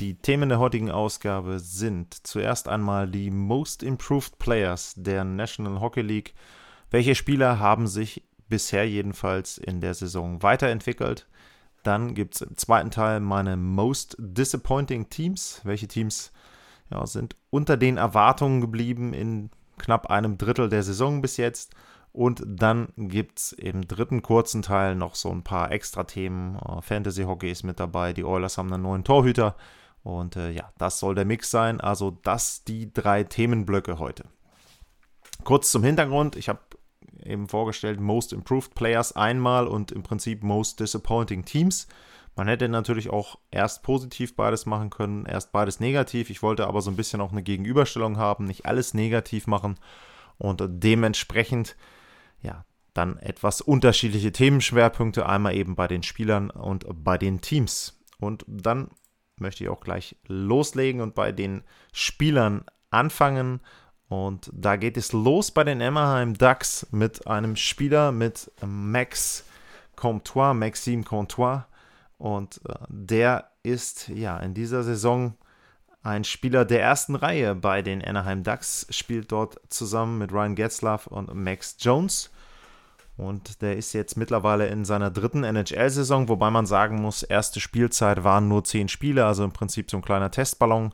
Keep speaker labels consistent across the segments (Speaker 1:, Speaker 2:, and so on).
Speaker 1: Die Themen der heutigen Ausgabe sind zuerst einmal die Most Improved Players der National Hockey League. Welche Spieler haben sich bisher jedenfalls in der Saison weiterentwickelt? Dann gibt es im zweiten Teil meine Most Disappointing Teams. Welche Teams ja, sind unter den Erwartungen geblieben in knapp einem Drittel der Saison bis jetzt? Und dann gibt es im dritten kurzen Teil noch so ein paar extra Themen. Äh, Fantasy Hockey ist mit dabei, die Oilers haben einen neuen Torhüter. Und äh, ja, das soll der Mix sein. Also das die drei Themenblöcke heute. Kurz zum Hintergrund. Ich habe eben vorgestellt Most Improved Players einmal und im Prinzip Most Disappointing Teams. Man hätte natürlich auch erst positiv beides machen können, erst beides negativ. Ich wollte aber so ein bisschen auch eine Gegenüberstellung haben, nicht alles negativ machen und dementsprechend ja, dann etwas unterschiedliche Themenschwerpunkte, einmal eben bei den Spielern und bei den Teams. Und dann möchte ich auch gleich loslegen und bei den Spielern anfangen. Und da geht es los bei den Emmerheim Ducks mit einem Spieler mit Max Comtois, Maxime Comtois. Und äh, der ist ja in dieser Saison ein Spieler der ersten Reihe bei den Anaheim Ducks, spielt dort zusammen mit Ryan Getzlaff und Max Jones. Und der ist jetzt mittlerweile in seiner dritten NHL-Saison, wobei man sagen muss, erste Spielzeit waren nur zehn Spiele, also im Prinzip so ein kleiner Testballon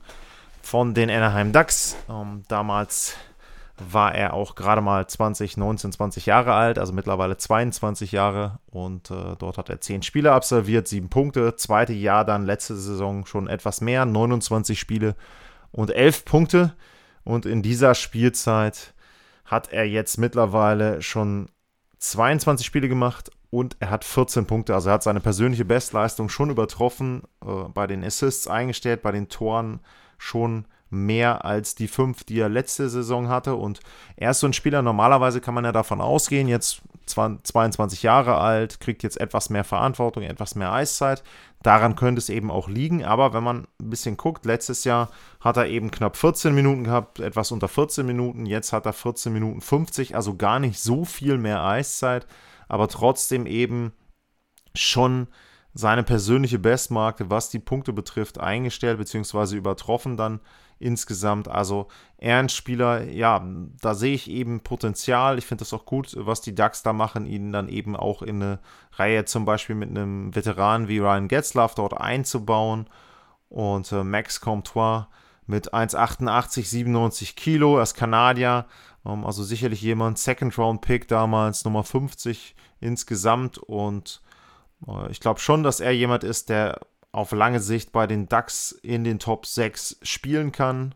Speaker 1: von den Anaheim Ducks. Ähm, damals war er auch gerade mal 20, 19, 20 Jahre alt, also mittlerweile 22 Jahre. Und äh, dort hat er zehn Spiele absolviert, sieben Punkte. Zweite Jahr dann, letzte Saison schon etwas mehr, 29 Spiele und elf Punkte. Und in dieser Spielzeit hat er jetzt mittlerweile schon 22 Spiele gemacht und er hat 14 Punkte. Also er hat seine persönliche Bestleistung schon übertroffen, äh, bei den Assists eingestellt, bei den Toren schon mehr als die fünf, die er letzte Saison hatte. Und er ist so ein Spieler, normalerweise kann man ja davon ausgehen, jetzt 22 Jahre alt, kriegt jetzt etwas mehr Verantwortung, etwas mehr Eiszeit. Daran könnte es eben auch liegen. Aber wenn man ein bisschen guckt, letztes Jahr hat er eben knapp 14 Minuten gehabt, etwas unter 14 Minuten. Jetzt hat er 14 Minuten 50, also gar nicht so viel mehr Eiszeit, aber trotzdem eben schon seine persönliche Bestmarke, was die Punkte betrifft, eingestellt bzw. übertroffen dann insgesamt. Also er ein Spieler, ja, da sehe ich eben Potenzial. Ich finde das auch gut, was die Ducks da machen, ihn dann eben auch in eine Reihe zum Beispiel mit einem Veteran wie Ryan Getzlaff dort einzubauen. Und äh, Max Comtois mit 1,88, 97 Kilo, er ist Kanadier, ähm, also sicherlich jemand, Second Round Pick damals, Nummer 50 insgesamt und äh, ich glaube schon, dass er jemand ist, der auf lange Sicht bei den Ducks in den Top 6 spielen kann.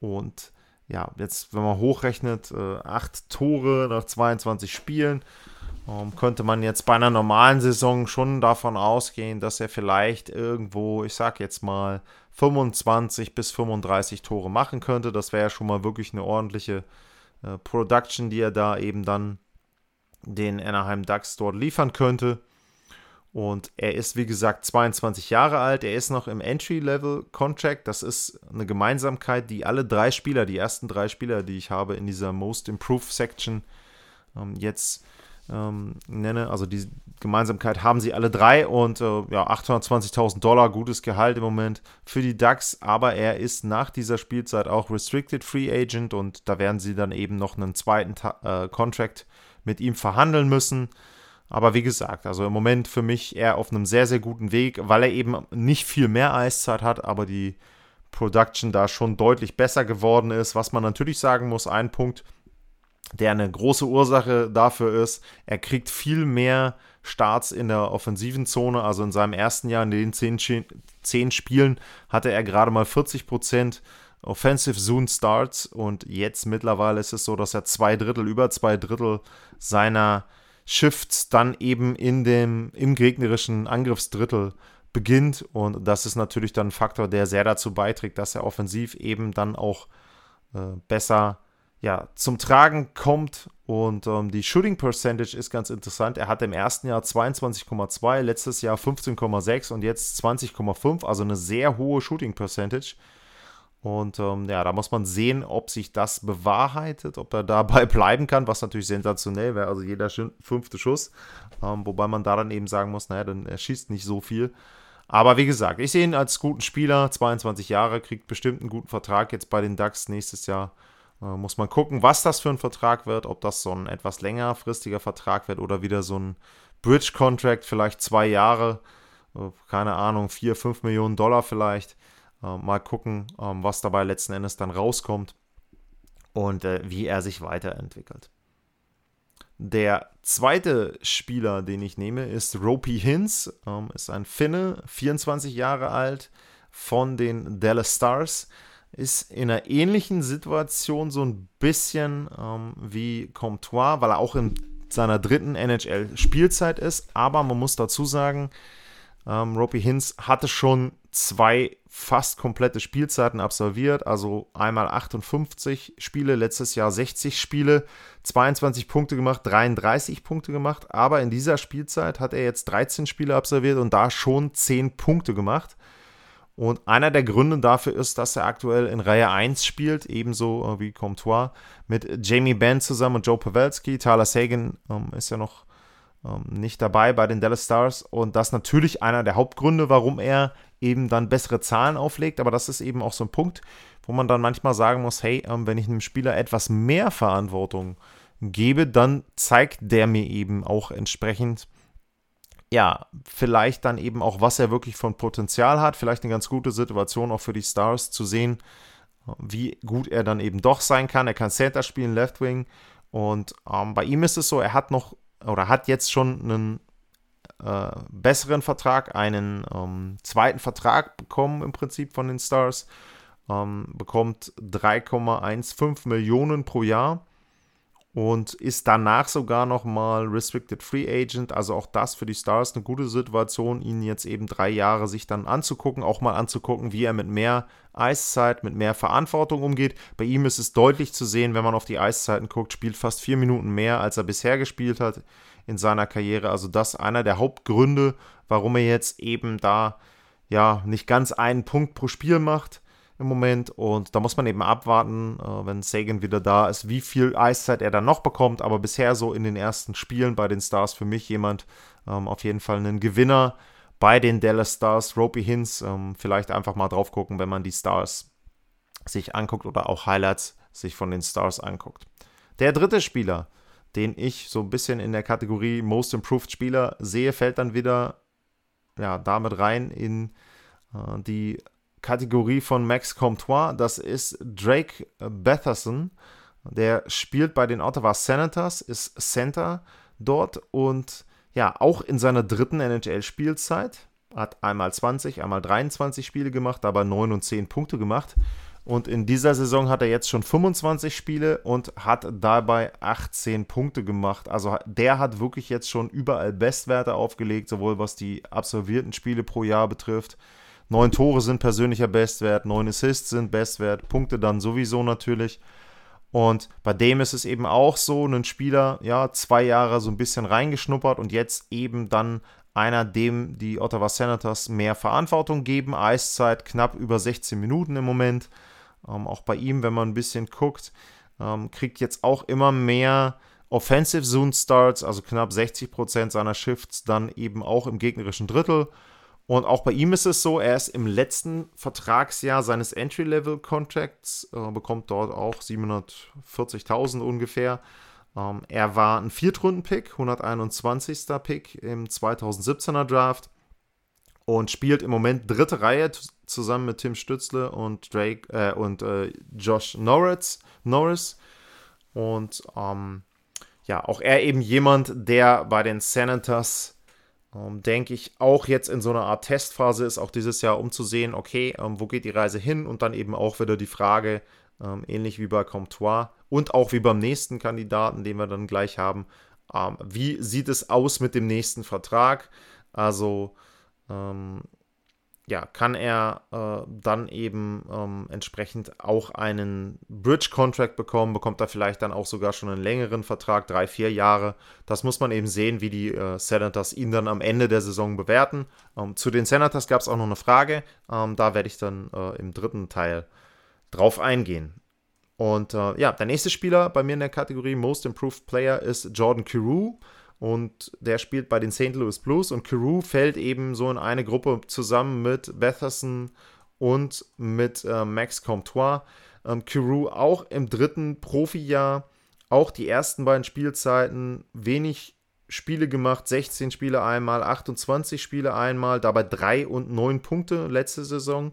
Speaker 1: Und ja, jetzt, wenn man hochrechnet, äh, 8 Tore nach 22 Spielen, ähm, könnte man jetzt bei einer normalen Saison schon davon ausgehen, dass er vielleicht irgendwo, ich sag jetzt mal, 25 bis 35 Tore machen könnte. Das wäre ja schon mal wirklich eine ordentliche äh, Production, die er da eben dann den Anaheim Ducks dort liefern könnte. Und er ist, wie gesagt, 22 Jahre alt. Er ist noch im Entry-Level-Contract. Das ist eine Gemeinsamkeit, die alle drei Spieler, die ersten drei Spieler, die ich habe in dieser Most Improved Section ähm, jetzt ähm, nenne. Also die Gemeinsamkeit haben sie alle drei und äh, ja, 820.000 Dollar, gutes Gehalt im Moment für die Ducks. Aber er ist nach dieser Spielzeit auch Restricted Free Agent und da werden sie dann eben noch einen zweiten Ta äh, Contract mit ihm verhandeln müssen. Aber wie gesagt, also im Moment für mich eher auf einem sehr, sehr guten Weg, weil er eben nicht viel mehr Eiszeit hat, aber die Production da schon deutlich besser geworden ist. Was man natürlich sagen muss, ein Punkt, der eine große Ursache dafür ist, er kriegt viel mehr Starts in der offensiven Zone. Also in seinem ersten Jahr in den zehn, zehn Spielen hatte er gerade mal 40 Prozent Offensive Zone Starts und jetzt mittlerweile ist es so, dass er zwei Drittel, über zwei Drittel seiner Shifts dann eben in dem, im gegnerischen Angriffsdrittel beginnt. Und das ist natürlich dann ein Faktor, der sehr dazu beiträgt, dass er offensiv eben dann auch äh, besser ja, zum Tragen kommt. Und ähm, die Shooting Percentage ist ganz interessant. Er hatte im ersten Jahr 22,2, letztes Jahr 15,6 und jetzt 20,5, also eine sehr hohe Shooting Percentage. Und ähm, ja, da muss man sehen, ob sich das bewahrheitet, ob er dabei bleiben kann, was natürlich sensationell wäre. Also jeder fünfte Schuss. Ähm, wobei man da dann eben sagen muss, naja, dann er schießt nicht so viel. Aber wie gesagt, ich sehe ihn als guten Spieler, 22 Jahre, kriegt bestimmt einen guten Vertrag jetzt bei den Ducks nächstes Jahr. Äh, muss man gucken, was das für ein Vertrag wird, ob das so ein etwas längerfristiger Vertrag wird oder wieder so ein Bridge-Contract, vielleicht zwei Jahre, äh, keine Ahnung, vier, fünf Millionen Dollar vielleicht. Äh, mal gucken, ähm, was dabei letzten Endes dann rauskommt und äh, wie er sich weiterentwickelt. Der zweite Spieler, den ich nehme, ist Ropey Hins. Ähm, ist ein Finne, 24 Jahre alt, von den Dallas Stars. Ist in einer ähnlichen Situation so ein bisschen ähm, wie Comtois, weil er auch in seiner dritten NHL-Spielzeit ist. Aber man muss dazu sagen, ähm, Ropey Hins hatte schon zwei fast komplette Spielzeiten absolviert, also einmal 58 Spiele, letztes Jahr 60 Spiele, 22 Punkte gemacht, 33 Punkte gemacht, aber in dieser Spielzeit hat er jetzt 13 Spiele absolviert und da schon 10 Punkte gemacht. Und einer der Gründe dafür ist, dass er aktuell in Reihe 1 spielt, ebenso äh, wie Comtois, mit Jamie Benn zusammen und Joe Pavelski. Tyler Sagan ähm, ist ja noch ähm, nicht dabei bei den Dallas Stars. Und das ist natürlich einer der Hauptgründe, warum er eben dann bessere Zahlen auflegt. Aber das ist eben auch so ein Punkt, wo man dann manchmal sagen muss, hey, ähm, wenn ich einem Spieler etwas mehr Verantwortung gebe, dann zeigt der mir eben auch entsprechend, ja, vielleicht dann eben auch, was er wirklich von Potenzial hat. Vielleicht eine ganz gute Situation auch für die Stars zu sehen, wie gut er dann eben doch sein kann. Er kann Center spielen, Left Wing. Und ähm, bei ihm ist es so, er hat noch oder hat jetzt schon einen äh, besseren Vertrag, einen ähm, zweiten Vertrag bekommen im Prinzip von den Stars. Ähm, bekommt 3,15 Millionen pro Jahr und ist danach sogar nochmal Restricted Free Agent. Also auch das für die Stars eine gute Situation, ihn jetzt eben drei Jahre sich dann anzugucken, auch mal anzugucken, wie er mit mehr Eiszeit, mit mehr Verantwortung umgeht. Bei ihm ist es deutlich zu sehen, wenn man auf die Eiszeiten guckt, spielt fast vier Minuten mehr, als er bisher gespielt hat in seiner Karriere. Also das einer der Hauptgründe, warum er jetzt eben da ja nicht ganz einen Punkt pro Spiel macht im Moment. Und da muss man eben abwarten, äh, wenn Sagan wieder da ist, wie viel Eiszeit er dann noch bekommt. Aber bisher so in den ersten Spielen bei den Stars für mich jemand ähm, auf jeden Fall ein Gewinner bei den Dallas Stars. Ropey Hinz, ähm, vielleicht einfach mal drauf gucken, wenn man die Stars sich anguckt oder auch Highlights sich von den Stars anguckt. Der dritte Spieler, den ich so ein bisschen in der Kategorie Most Improved Spieler sehe, fällt dann wieder ja, damit rein in äh, die Kategorie von Max Comtois. Das ist Drake Batherson. Der spielt bei den Ottawa Senators, ist Center dort und ja, auch in seiner dritten NHL-Spielzeit. Hat einmal 20, einmal 23 Spiele gemacht, aber 9 und 10 Punkte gemacht. Und in dieser Saison hat er jetzt schon 25 Spiele und hat dabei 18 Punkte gemacht. Also der hat wirklich jetzt schon überall Bestwerte aufgelegt, sowohl was die absolvierten Spiele pro Jahr betrifft, Neun Tore sind persönlicher Bestwert, neun Assists sind Bestwert, Punkte dann sowieso natürlich. Und bei dem ist es eben auch so, ein Spieler, ja, zwei Jahre so ein bisschen reingeschnuppert und jetzt eben dann einer, dem die Ottawa Senators mehr Verantwortung geben. Eiszeit knapp über 16 Minuten im Moment. Ähm, auch bei ihm, wenn man ein bisschen guckt, ähm, kriegt jetzt auch immer mehr Offensive Zone Starts, also knapp 60% seiner Shifts dann eben auch im gegnerischen Drittel. Und auch bei ihm ist es so, er ist im letzten Vertragsjahr seines Entry-Level-Contracts, äh, bekommt dort auch 740.000 ungefähr. Ähm, er war ein Viertrunden-Pick, 121. Pick im 2017er Draft und spielt im Moment dritte Reihe zusammen mit Tim Stützle und Drake äh, und äh, Josh Norris. Norris. Und ähm, ja, auch er eben jemand, der bei den Senators ähm, denke ich, auch jetzt in so einer Art Testphase ist, auch dieses Jahr, um zu sehen, okay, ähm, wo geht die Reise hin? Und dann eben auch wieder die Frage, ähm, ähnlich wie bei Comtois und auch wie beim nächsten Kandidaten, den wir dann gleich haben, ähm, wie sieht es aus mit dem nächsten Vertrag? Also, ähm, ja, kann er äh, dann eben ähm, entsprechend auch einen Bridge-Contract bekommen, bekommt er vielleicht dann auch sogar schon einen längeren Vertrag, drei, vier Jahre. Das muss man eben sehen, wie die äh, Senators ihn dann am Ende der Saison bewerten. Ähm, zu den Senators gab es auch noch eine Frage, ähm, da werde ich dann äh, im dritten Teil drauf eingehen. Und äh, ja, der nächste Spieler bei mir in der Kategorie Most Improved Player ist Jordan Carew und der spielt bei den St. Louis Blues und Carew fällt eben so in eine Gruppe zusammen mit Betherson und mit äh, Max Comtois. Ähm, Carew auch im dritten Profijahr, auch die ersten beiden Spielzeiten wenig Spiele gemacht, 16 Spiele einmal, 28 Spiele einmal, dabei 3 und 9 Punkte letzte Saison.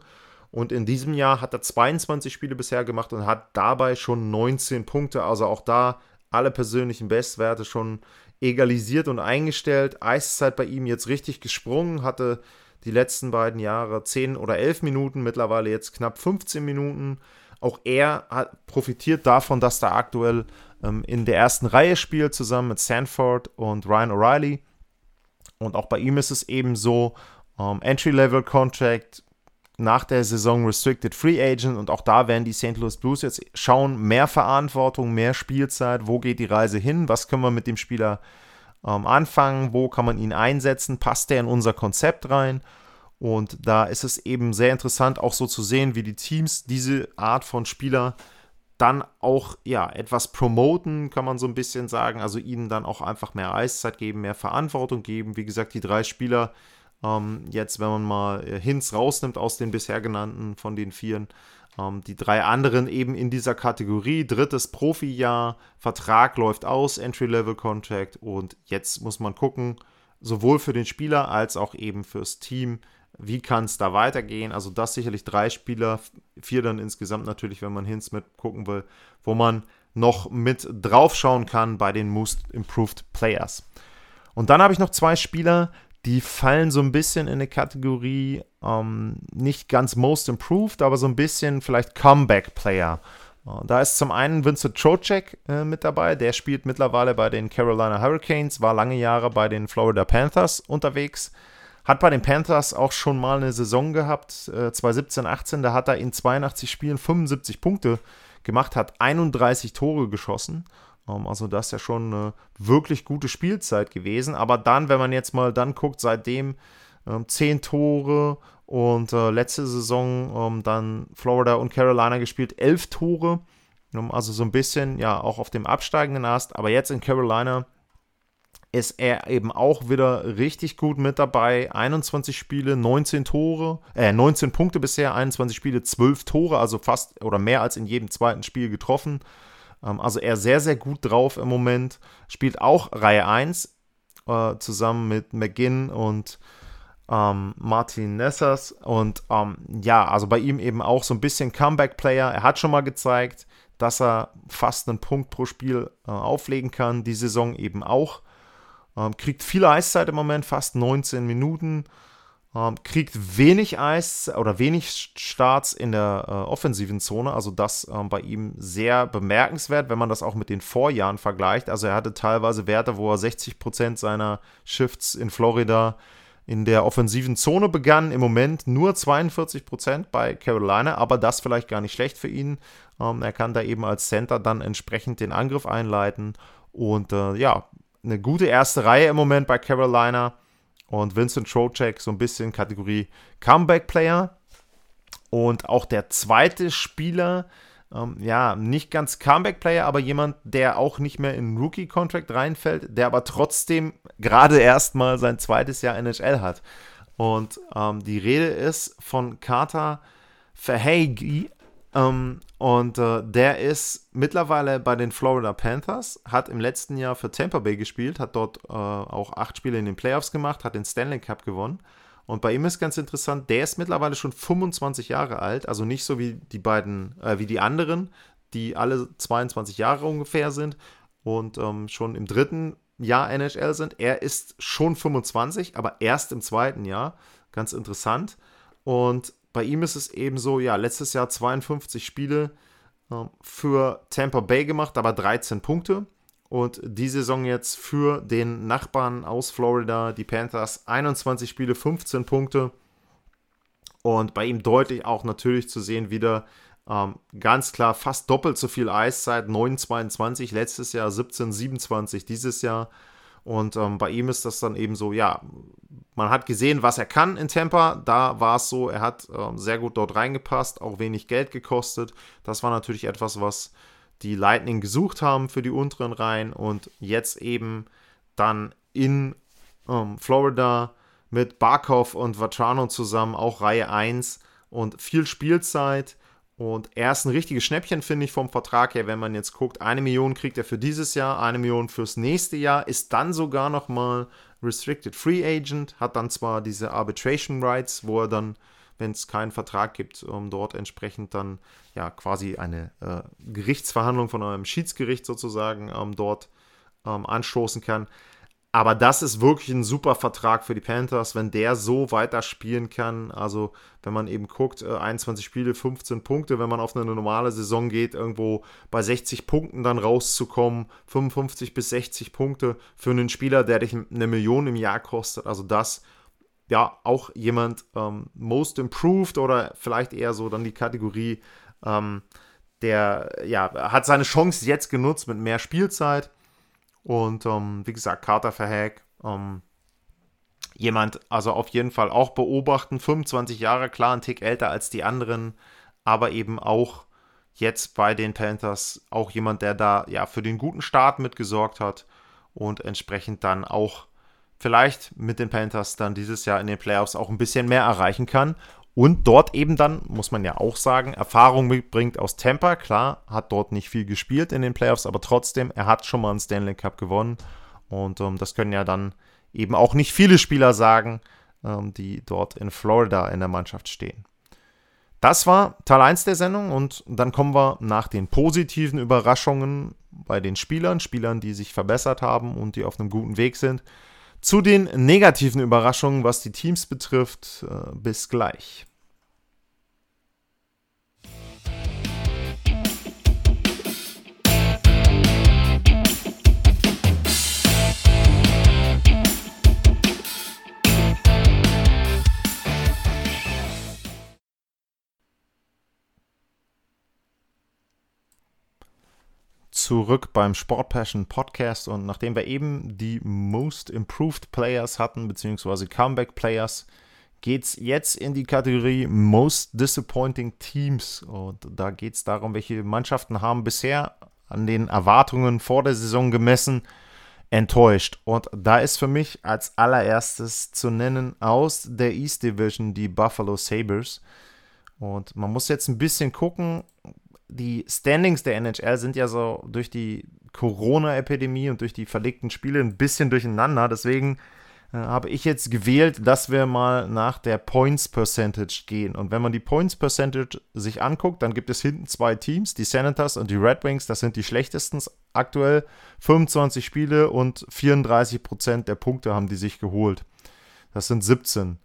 Speaker 1: Und in diesem Jahr hat er 22 Spiele bisher gemacht und hat dabei schon 19 Punkte. Also auch da alle persönlichen Bestwerte schon egalisiert und eingestellt. Eiszeit bei ihm jetzt richtig gesprungen, hatte die letzten beiden Jahre 10 oder 11 Minuten, mittlerweile jetzt knapp 15 Minuten. Auch er hat, profitiert davon, dass er aktuell ähm, in der ersten Reihe spielt, zusammen mit Sanford und Ryan O'Reilly. Und auch bei ihm ist es eben so, ähm, Entry-Level-Contract, nach der Saison Restricted Free Agent und auch da werden die St. Louis Blues jetzt schauen, mehr Verantwortung, mehr Spielzeit, wo geht die Reise hin, was können wir mit dem Spieler ähm, anfangen, wo kann man ihn einsetzen, passt der in unser Konzept rein und da ist es eben sehr interessant auch so zu sehen, wie die Teams diese Art von Spieler dann auch ja etwas promoten, kann man so ein bisschen sagen, also ihnen dann auch einfach mehr Eiszeit geben, mehr Verantwortung geben. Wie gesagt, die drei Spieler, ähm, jetzt, wenn man mal äh, Hints rausnimmt aus den bisher genannten von den Vieren, ähm, die drei anderen eben in dieser Kategorie, drittes Profijahr, Vertrag läuft aus, Entry-Level-Contract und jetzt muss man gucken, sowohl für den Spieler als auch eben fürs Team, wie kann es da weitergehen? Also das sicherlich drei Spieler, vier dann insgesamt natürlich, wenn man Hints mit gucken will, wo man noch mit draufschauen kann bei den Most Improved Players. Und dann habe ich noch zwei Spieler, die fallen so ein bisschen in eine Kategorie, ähm, nicht ganz Most Improved, aber so ein bisschen vielleicht Comeback Player. Äh, da ist zum einen Vincent Trocek äh, mit dabei, der spielt mittlerweile bei den Carolina Hurricanes, war lange Jahre bei den Florida Panthers unterwegs, hat bei den Panthers auch schon mal eine Saison gehabt, äh, 2017, 18, da hat er in 82 Spielen 75 Punkte gemacht, hat 31 Tore geschossen also das ist ja schon eine wirklich gute Spielzeit gewesen. Aber dann, wenn man jetzt mal dann guckt, seitdem ähm, 10 Tore und äh, letzte Saison ähm, dann Florida und Carolina gespielt, 11 Tore. Ähm, also so ein bisschen, ja, auch auf dem absteigenden Ast. Aber jetzt in Carolina ist er eben auch wieder richtig gut mit dabei. 21 Spiele, 19 Tore, äh, 19 Punkte bisher, 21 Spiele, 12 Tore, also fast oder mehr als in jedem zweiten Spiel getroffen. Ähm, also er sehr, sehr gut drauf im Moment. Spielt auch Reihe 1 äh, zusammen mit McGinn und ähm, Martin Nessers. Und ähm, ja, also bei ihm eben auch so ein bisschen Comeback-Player. Er hat schon mal gezeigt, dass er fast einen Punkt pro Spiel äh, auflegen kann. Die Saison eben auch. Ähm, kriegt viel Eiszeit im Moment, fast 19 Minuten. Ähm, kriegt wenig Eis oder wenig Starts in der äh, offensiven Zone. Also das ähm, bei ihm sehr bemerkenswert, wenn man das auch mit den Vorjahren vergleicht. Also er hatte teilweise Werte, wo er 60 Prozent seiner Shifts in Florida in der offensiven Zone begann. Im Moment nur 42 Prozent bei Carolina, aber das vielleicht gar nicht schlecht für ihn. Ähm, er kann da eben als Center dann entsprechend den Angriff einleiten. Und äh, ja, eine gute erste Reihe im Moment bei Carolina und Vincent Trocek so ein bisschen Kategorie Comeback Player. Und auch der zweite Spieler, ähm, ja, nicht ganz Comeback Player, aber jemand, der auch nicht mehr in Rookie Contract reinfällt, der aber trotzdem gerade erstmal sein zweites Jahr NHL hat. Und ähm, die Rede ist von Carter Verhage ähm, und äh, der ist mittlerweile bei den Florida Panthers, hat im letzten Jahr für Tampa Bay gespielt, hat dort äh, auch acht Spiele in den Playoffs gemacht, hat den Stanley Cup gewonnen. Und bei ihm ist ganz interessant, der ist mittlerweile schon 25 Jahre alt, also nicht so wie die beiden, äh, wie die anderen, die alle 22 Jahre ungefähr sind und ähm, schon im dritten Jahr NHL sind. Er ist schon 25, aber erst im zweiten Jahr. Ganz interessant. Und bei ihm ist es eben so, ja, letztes Jahr 52 Spiele äh, für Tampa Bay gemacht, aber 13 Punkte. Und die Saison jetzt für den Nachbarn aus Florida, die Panthers, 21 Spiele, 15 Punkte. Und bei ihm deutlich auch natürlich zu sehen wieder ähm, ganz klar fast doppelt so viel Eiszeit, 9,22 letztes Jahr, 17,27 dieses Jahr. Und ähm, bei ihm ist das dann eben so, ja, man hat gesehen, was er kann in Tampa. Da war es so, er hat ähm, sehr gut dort reingepasst, auch wenig Geld gekostet. Das war natürlich etwas, was die Lightning gesucht haben für die unteren Reihen und jetzt eben dann in ähm, Florida mit Barkov und Vatrano zusammen, auch Reihe 1 und viel Spielzeit. Und er ist ein richtiges Schnäppchen, finde ich, vom Vertrag her, wenn man jetzt guckt. Eine Million kriegt er für dieses Jahr, eine Million fürs nächste Jahr, ist dann sogar nochmal Restricted Free Agent, hat dann zwar diese Arbitration Rights, wo er dann, wenn es keinen Vertrag gibt, um dort entsprechend dann ja quasi eine äh, Gerichtsverhandlung von einem Schiedsgericht sozusagen ähm, dort ähm, anstoßen kann. Aber das ist wirklich ein super Vertrag für die Panthers, wenn der so weiterspielen kann. Also, wenn man eben guckt, 21 äh, Spiele, 15 Punkte, wenn man auf eine normale Saison geht, irgendwo bei 60 Punkten dann rauszukommen, 55 bis 60 Punkte für einen Spieler, der dich eine Million im Jahr kostet. Also, das ja auch jemand ähm, Most Improved oder vielleicht eher so dann die Kategorie, ähm, der ja hat seine Chance jetzt genutzt mit mehr Spielzeit und ähm, wie gesagt, Carter Verhack, ähm, jemand, also auf jeden Fall auch beobachten, 25 Jahre, klar, ein Tick älter als die anderen, aber eben auch jetzt bei den Panthers auch jemand, der da ja für den guten Start mitgesorgt hat und entsprechend dann auch vielleicht mit den Panthers dann dieses Jahr in den Playoffs auch ein bisschen mehr erreichen kann und dort eben dann, muss man ja auch sagen, Erfahrung mitbringt aus Tampa. Klar, hat dort nicht viel gespielt in den Playoffs, aber trotzdem, er hat schon mal einen Stanley Cup gewonnen. Und ähm, das können ja dann eben auch nicht viele Spieler sagen, ähm, die dort in Florida in der Mannschaft stehen. Das war Teil 1 der Sendung und dann kommen wir nach den positiven Überraschungen bei den Spielern, Spielern, die sich verbessert haben und die auf einem guten Weg sind, zu den negativen Überraschungen, was die Teams betrifft. Äh, bis gleich. Zurück beim Sport Passion Podcast und nachdem wir eben die Most Improved Players hatten, beziehungsweise Comeback Players, geht es jetzt in die Kategorie Most Disappointing Teams. Und da geht es darum, welche Mannschaften haben bisher an den Erwartungen vor der Saison gemessen enttäuscht. Und da ist für mich als allererstes zu nennen aus der East Division die Buffalo Sabres. Und man muss jetzt ein bisschen gucken, die Standings der NHL sind ja so durch die Corona-Epidemie und durch die verlegten Spiele ein bisschen durcheinander. Deswegen äh, habe ich jetzt gewählt, dass wir mal nach der Points Percentage gehen. Und wenn man die Points Percentage sich anguckt, dann gibt es hinten zwei Teams, die Senators und die Red Wings. Das sind die schlechtesten aktuell. 25 Spiele und 34 Prozent der Punkte haben die sich geholt. Das sind 17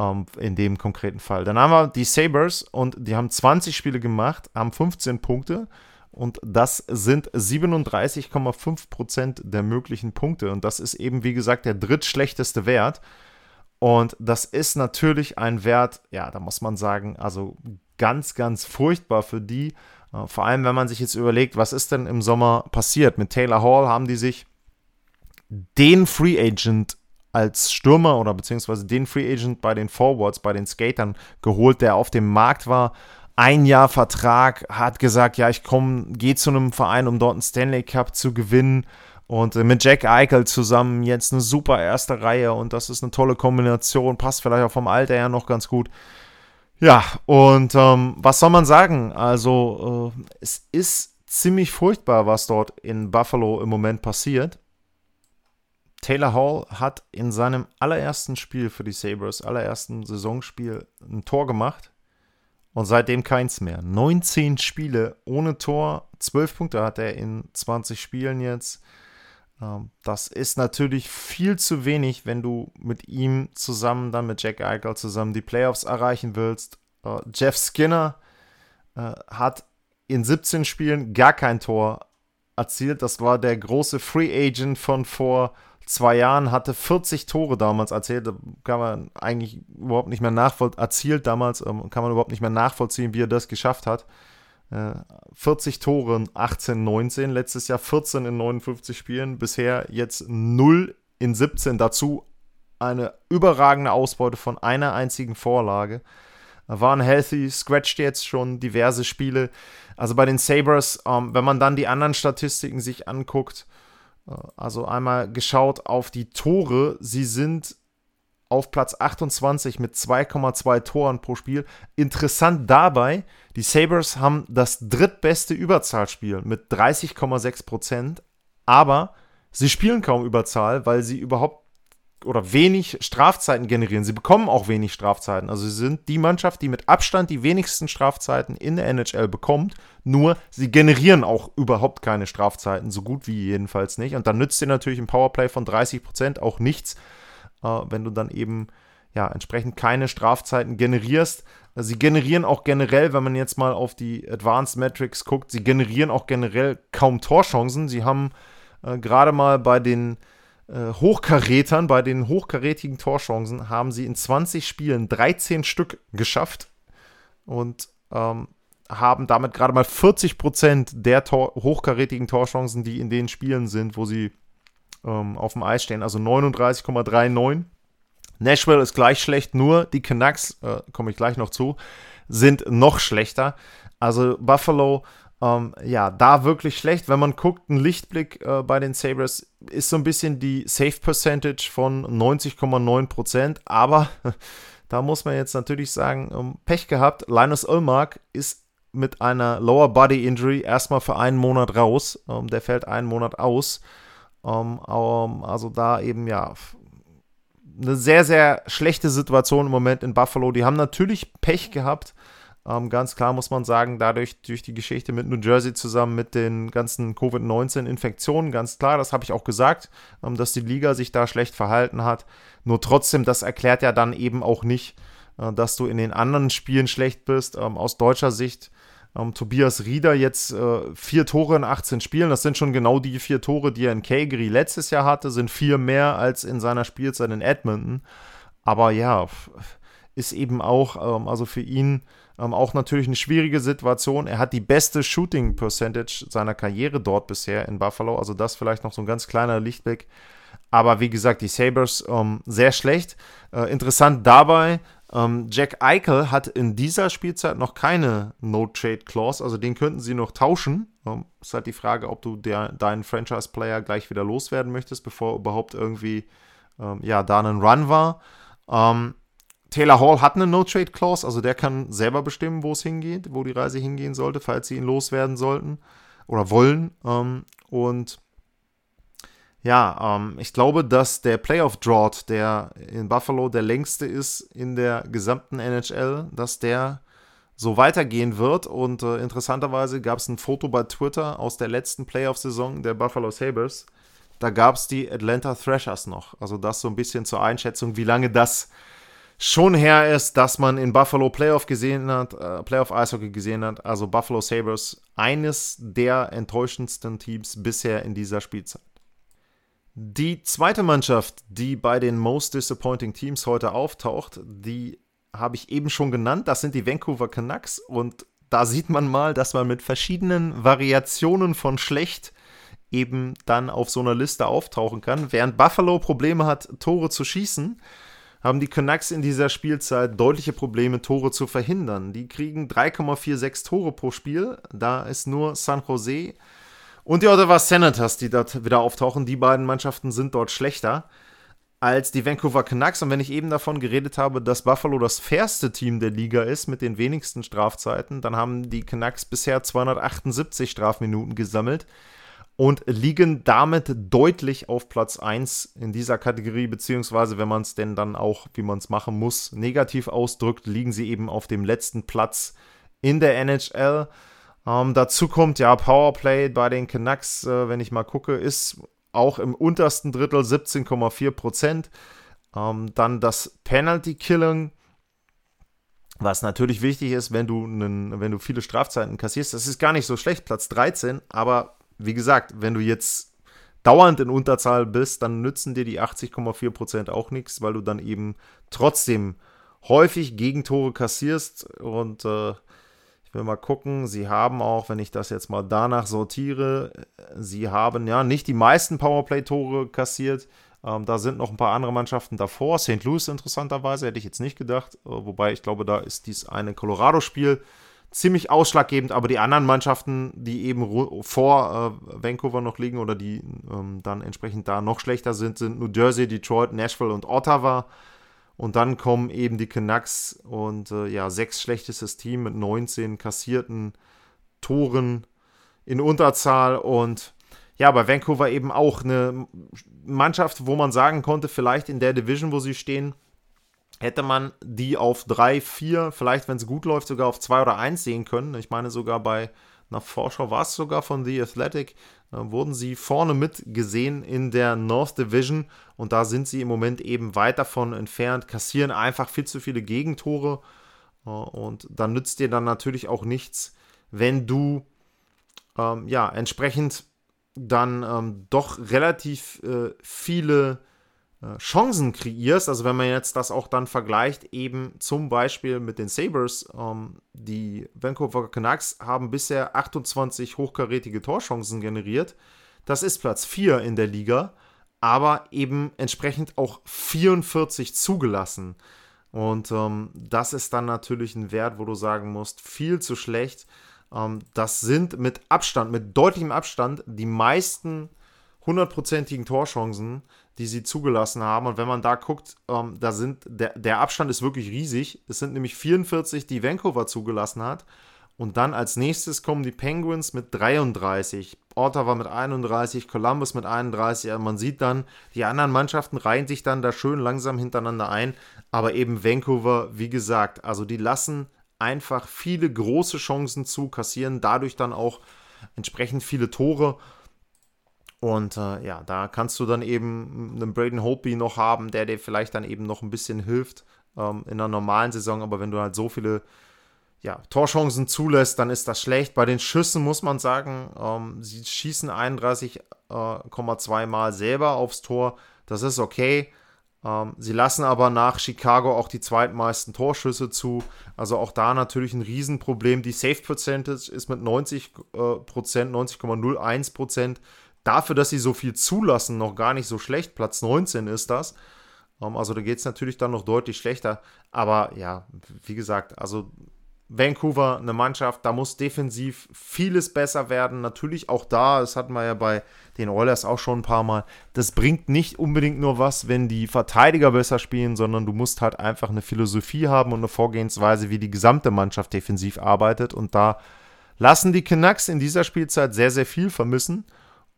Speaker 1: ähm, in dem konkreten Fall. Dann haben wir die Sabres und die haben 20 Spiele gemacht, haben 15 Punkte und das sind 37,5 Prozent der möglichen Punkte und das ist eben, wie gesagt, der drittschlechteste Wert. Und das ist natürlich ein Wert, ja, da muss man sagen, also ganz, ganz furchtbar für die. Äh, vor allem, wenn man sich jetzt überlegt, was ist denn im Sommer passiert? Mit Taylor Hall haben die sich den Free Agent als Stürmer oder beziehungsweise den Free Agent bei den Forwards, bei den Skatern geholt, der auf dem Markt war. Ein Jahr Vertrag, hat gesagt, ja, ich komme, gehe zu einem Verein, um dort einen Stanley Cup zu gewinnen. Und äh, mit Jack Eichel zusammen jetzt eine super erste Reihe und das ist eine tolle Kombination, passt vielleicht auch vom Alter her noch ganz gut. Ja, und ähm, was soll man sagen? Also, äh, es ist ziemlich furchtbar, was dort in Buffalo im Moment passiert. Taylor Hall hat in seinem allerersten Spiel für die Sabres, allerersten Saisonspiel, ein Tor gemacht und seitdem keins mehr. 19 Spiele ohne Tor, 12 Punkte hat er in 20 Spielen jetzt. Ähm, das ist natürlich viel zu wenig, wenn du mit ihm zusammen, dann mit Jack Eichel zusammen die Playoffs erreichen willst. Äh, Jeff Skinner äh, hat in 17 Spielen gar kein Tor erzielt. Das war der große Free Agent von vor zwei Jahren, hatte 40 Tore damals erzählt. Kann man eigentlich überhaupt nicht mehr nachvollziehen, erzielt damals, ähm, kann man überhaupt nicht mehr nachvollziehen, wie er das geschafft hat. 40 äh, Tore 18, 19, letztes Jahr 14 in 59 Spielen, bisher jetzt 0 in 17. Dazu eine überragende Ausbeute von einer einzigen Vorlage. Waren healthy, scratched jetzt schon diverse Spiele. Also bei den Sabres, ähm, wenn man dann die anderen Statistiken sich anguckt, also einmal geschaut auf die Tore, sie sind auf Platz 28 mit 2,2 Toren pro Spiel. Interessant dabei, die Sabres haben das drittbeste Überzahlspiel mit 30,6 Prozent, aber sie spielen kaum Überzahl, weil sie überhaupt oder wenig Strafzeiten generieren. Sie bekommen auch wenig Strafzeiten. Also sie sind die Mannschaft, die mit Abstand die wenigsten Strafzeiten in der NHL bekommt. Nur sie generieren auch überhaupt keine Strafzeiten, so gut wie jedenfalls nicht. Und dann nützt dir natürlich ein Powerplay von 30 Prozent auch nichts, äh, wenn du dann eben ja entsprechend keine Strafzeiten generierst. Also sie generieren auch generell, wenn man jetzt mal auf die Advanced Metrics guckt, sie generieren auch generell kaum Torchancen. Sie haben äh, gerade mal bei den Hochkarätern, bei den hochkarätigen Torchancen, haben sie in 20 Spielen 13 Stück geschafft und ähm, haben damit gerade mal 40 Prozent der Tor hochkarätigen Torchancen, die in den Spielen sind, wo sie ähm, auf dem Eis stehen, also 39,39. Nashville ist gleich schlecht, nur die Canucks, äh, komme ich gleich noch zu, sind noch schlechter. Also Buffalo ähm, ja, da wirklich schlecht. Wenn man guckt, ein Lichtblick äh, bei den Sabres ist so ein bisschen die Safe Percentage von 90,9%. Aber da muss man jetzt natürlich sagen, ähm, Pech gehabt. Linus Ulmark ist mit einer Lower Body Injury erstmal für einen Monat raus. Ähm, der fällt einen Monat aus. Ähm, ähm, also da eben ja eine sehr, sehr schlechte Situation im Moment in Buffalo. Die haben natürlich Pech gehabt ähm, ganz klar muss man sagen, dadurch durch die Geschichte mit New Jersey zusammen mit den ganzen Covid-19-Infektionen, ganz klar, das habe ich auch gesagt, ähm, dass die Liga sich da schlecht verhalten hat. Nur trotzdem, das erklärt ja dann eben auch nicht, äh, dass du in den anderen Spielen schlecht bist. Ähm, aus deutscher Sicht ähm, Tobias Rieder jetzt äh, vier Tore in 18 Spielen. Das sind schon genau die vier Tore, die er in Calgary letztes Jahr hatte, sind vier mehr als in seiner Spielzeit in Edmonton. Aber ja, ist eben auch, ähm, also für ihn ähm, auch natürlich eine schwierige Situation. Er hat die beste Shooting Percentage seiner Karriere dort bisher in Buffalo. Also das vielleicht noch so ein ganz kleiner Lichtblick. Aber wie gesagt, die Sabres ähm, sehr schlecht. Äh, interessant dabei, ähm, Jack Eichel hat in dieser Spielzeit noch keine No-Trade-Clause, also den könnten sie noch tauschen. Ähm, ist halt die Frage, ob du der, deinen Franchise-Player gleich wieder loswerden möchtest, bevor überhaupt irgendwie ähm, ja, da ein Run war. Ähm, Taylor Hall hat eine No-Trade-Clause, also der kann selber bestimmen, wo es hingeht, wo die Reise hingehen sollte, falls sie ihn loswerden sollten oder wollen. Ähm, und ja, ähm, ich glaube, dass der Playoff-Drought, der in Buffalo der längste ist in der gesamten NHL, dass der so weitergehen wird. Und äh, interessanterweise gab es ein Foto bei Twitter aus der letzten Playoff-Saison der Buffalo Sabres. Da gab es die Atlanta Thrashers noch. Also das so ein bisschen zur Einschätzung, wie lange das schon her ist, dass man in Buffalo Playoff gesehen hat, äh, Playoff Eishockey gesehen hat. Also Buffalo Sabres, eines der enttäuschendsten Teams bisher in dieser Spielzeit. Die zweite Mannschaft, die bei den Most Disappointing Teams heute auftaucht, die habe ich eben schon genannt. Das sind die Vancouver Canucks. Und da sieht man mal, dass man mit verschiedenen Variationen von schlecht eben dann auf so einer Liste auftauchen kann. Während Buffalo Probleme hat, Tore zu schießen, haben die Canucks in dieser Spielzeit deutliche Probleme, Tore zu verhindern. Die kriegen 3,46 Tore pro Spiel. Da ist nur San Jose und die Ottawa Senators, die dort wieder auftauchen. Die beiden Mannschaften sind dort schlechter als die Vancouver Canucks. Und wenn ich eben davon geredet habe, dass Buffalo das fairste Team der Liga ist mit den wenigsten Strafzeiten, dann haben die Canucks bisher 278 Strafminuten gesammelt und liegen damit deutlich auf Platz 1 in dieser Kategorie, beziehungsweise wenn man es denn dann auch, wie man es machen muss, negativ ausdrückt, liegen sie eben auf dem letzten Platz in der NHL. Ähm, dazu kommt ja Powerplay bei den Canucks, äh, wenn ich mal gucke, ist auch im untersten Drittel 17,4 Prozent. Ähm, dann das Penalty Killing, was natürlich wichtig ist, wenn du, einen, wenn du viele Strafzeiten kassierst. Das ist gar nicht so schlecht, Platz 13, aber wie gesagt, wenn du jetzt dauernd in Unterzahl bist, dann nützen dir die 80,4% auch nichts, weil du dann eben trotzdem häufig Gegentore kassierst und äh, ich will mal gucken, sie haben auch, wenn ich das jetzt mal danach sortiere, sie haben ja nicht die meisten Powerplay-Tore kassiert. Ähm, da sind noch ein paar andere Mannschaften davor. St. Louis interessanterweise, hätte ich jetzt nicht gedacht. Äh, wobei ich glaube, da ist dies eine Colorado-Spiel ziemlich ausschlaggebend. Aber die anderen Mannschaften, die eben vor äh, Vancouver noch liegen oder die ähm, dann entsprechend da noch schlechter sind, sind New Jersey, Detroit, Nashville und Ottawa. Und dann kommen eben die Canucks und äh, ja, sechs schlechtestes Team mit 19 kassierten Toren in Unterzahl. Und ja, bei Vancouver eben auch eine Mannschaft, wo man sagen konnte, vielleicht in der Division, wo sie stehen, hätte man die auf 3, 4, vielleicht, wenn es gut läuft, sogar auf 2 oder 1 sehen können. Ich meine, sogar bei einer Vorschau war es sogar von The Athletic, wurden sie vorne mit gesehen in der North Division und da sind sie im Moment eben weit davon entfernt, kassieren einfach viel zu viele Gegentore und dann nützt dir dann natürlich auch nichts, wenn du ähm, ja entsprechend dann ähm, doch relativ äh, viele äh, Chancen kreierst, also wenn man jetzt das auch dann vergleicht, eben zum Beispiel mit den Sabres, ähm, die Vancouver Canucks haben bisher 28 hochkarätige Torchancen generiert. Das ist Platz 4 in der Liga, aber eben entsprechend auch 44 zugelassen. Und ähm, das ist dann natürlich ein Wert, wo du sagen musst, viel zu schlecht. Ähm, das sind mit Abstand, mit deutlichem Abstand die meisten hundertprozentigen Torchancen, die sie zugelassen haben. Und wenn man da guckt, ähm, da sind der, der Abstand ist wirklich riesig. Es sind nämlich 44, die Vancouver zugelassen hat. Und dann als nächstes kommen die Penguins mit 33, Ottawa mit 31, Columbus mit 31. Also man sieht dann, die anderen Mannschaften reihen sich dann da schön langsam hintereinander ein. Aber eben Vancouver, wie gesagt, also die lassen einfach viele große Chancen zu, kassieren dadurch dann auch entsprechend viele Tore. Und äh, ja, da kannst du dann eben einen Braden Holtby noch haben, der dir vielleicht dann eben noch ein bisschen hilft ähm, in einer normalen Saison. Aber wenn du halt so viele ja, Torchancen zulässt, dann ist das schlecht. Bei den Schüssen muss man sagen, ähm, sie schießen 31,2 äh, Mal selber aufs Tor. Das ist okay. Ähm, sie lassen aber nach Chicago auch die zweitmeisten Torschüsse zu. Also auch da natürlich ein Riesenproblem. Die Safe Percentage ist mit 90 äh, Prozent, 90,01 Prozent dafür, dass sie so viel zulassen, noch gar nicht so schlecht. Platz 19 ist das. Ähm, also da geht es natürlich dann noch deutlich schlechter. Aber ja, wie gesagt, also Vancouver, eine Mannschaft, da muss defensiv vieles besser werden. Natürlich auch da, das hatten wir ja bei den Oilers auch schon ein paar Mal. Das bringt nicht unbedingt nur was, wenn die Verteidiger besser spielen, sondern du musst halt einfach eine Philosophie haben und eine Vorgehensweise, wie die gesamte Mannschaft defensiv arbeitet. Und da lassen die Canucks in dieser Spielzeit sehr, sehr viel vermissen.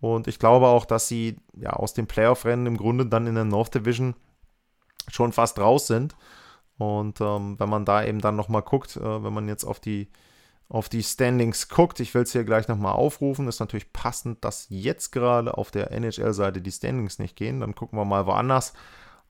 Speaker 1: Und ich glaube auch, dass sie ja aus dem Playoff-Rennen im Grunde dann in der North Division schon fast raus sind. Und ähm, wenn man da eben dann nochmal guckt, äh, wenn man jetzt auf die, auf die Standings guckt, ich will es hier gleich nochmal aufrufen, ist natürlich passend, dass jetzt gerade auf der NHL-Seite die Standings nicht gehen. Dann gucken wir mal woanders.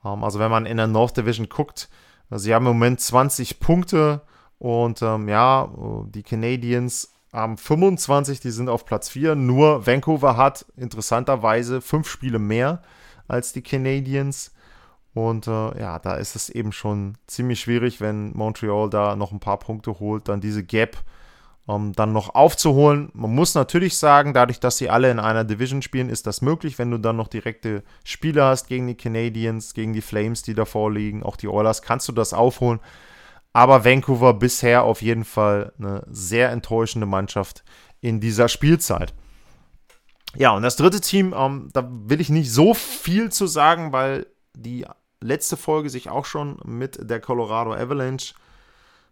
Speaker 1: Ähm, also wenn man in der North Division guckt, äh, sie haben im Moment 20 Punkte und ähm, ja, äh, die Canadiens haben 25, die sind auf Platz 4. Nur Vancouver hat interessanterweise fünf Spiele mehr als die Canadiens. Und äh, ja, da ist es eben schon ziemlich schwierig, wenn Montreal da noch ein paar Punkte holt, dann diese Gap ähm, dann noch aufzuholen. Man muss natürlich sagen, dadurch, dass sie alle in einer Division spielen, ist das möglich, wenn du dann noch direkte Spiele hast gegen die Canadiens, gegen die Flames, die davor liegen, auch die Oilers, kannst du das aufholen. Aber Vancouver bisher auf jeden Fall eine sehr enttäuschende Mannschaft in dieser Spielzeit. Ja, und das dritte Team, ähm, da will ich nicht so viel zu sagen, weil die letzte Folge sich auch schon mit der Colorado Avalanche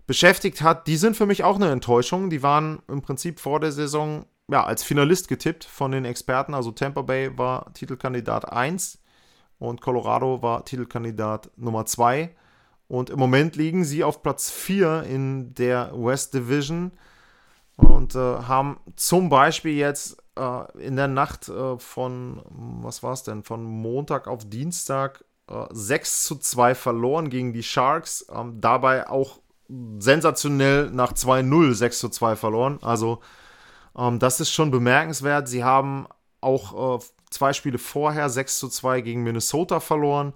Speaker 1: beschäftigt hat. Die sind für mich auch eine Enttäuschung. Die waren im Prinzip vor der Saison ja, als Finalist getippt von den Experten. Also Tampa Bay war Titelkandidat 1 und Colorado war Titelkandidat Nummer 2. Und im Moment liegen sie auf Platz 4 in der West Division und äh, haben zum Beispiel jetzt äh, in der Nacht äh, von, was war es denn, von Montag auf Dienstag 6 äh, zu 2 verloren gegen die Sharks. Ähm, dabei auch sensationell nach 2-0 6 zu 2 verloren. Also ähm, das ist schon bemerkenswert. Sie haben auch äh, zwei Spiele vorher 6 zu 2 gegen Minnesota verloren.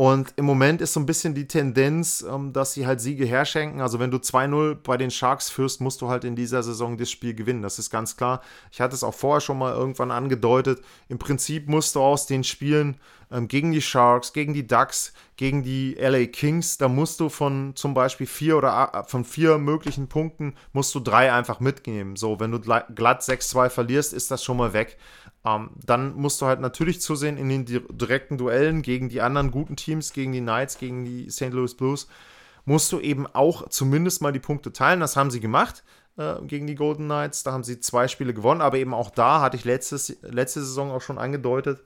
Speaker 1: Und im Moment ist so ein bisschen die Tendenz, ähm, dass sie halt Siege herschenken. Also wenn du 2-0 bei den Sharks führst, musst du halt in dieser Saison das Spiel gewinnen. Das ist ganz klar. Ich hatte es auch vorher schon mal irgendwann angedeutet. Im Prinzip musst du aus den Spielen ähm, gegen die Sharks, gegen die Ducks, gegen die LA Kings, da musst du von zum Beispiel vier oder äh, von vier möglichen Punkten, musst du drei einfach mitnehmen. So, wenn du glatt 6-2 verlierst, ist das schon mal weg. Ähm, dann musst du halt natürlich zusehen in den direkten Duellen gegen die anderen guten Teams, gegen die Knights, gegen die St. Louis Blues, musst du eben auch zumindest mal die Punkte teilen. Das haben sie gemacht äh, gegen die Golden Knights. Da haben sie zwei Spiele gewonnen, aber eben auch da hatte ich letztes, letzte Saison auch schon angedeutet.